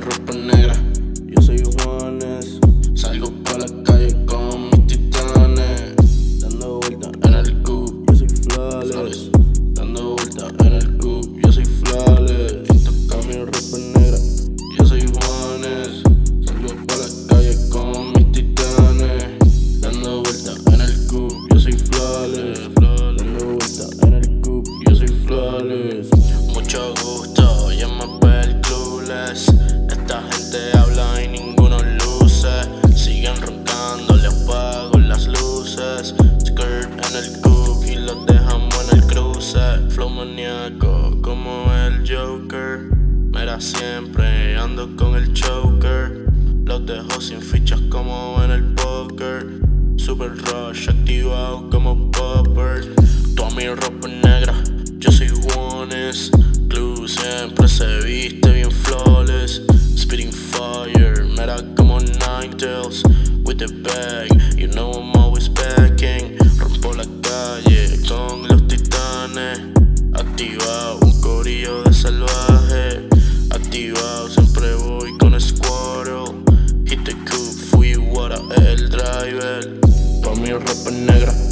ropa negra. Flow maníaco como el Joker. Mira, siempre ando con el choker. Los dejo sin fichas como en el poker. Super rush activado como popper. Toda mi ropa negra, yo soy Juanes. Club siempre se viste bien flawless. Spitting fire, mira como Ninetales. With the bag, you know I'm ropa negra.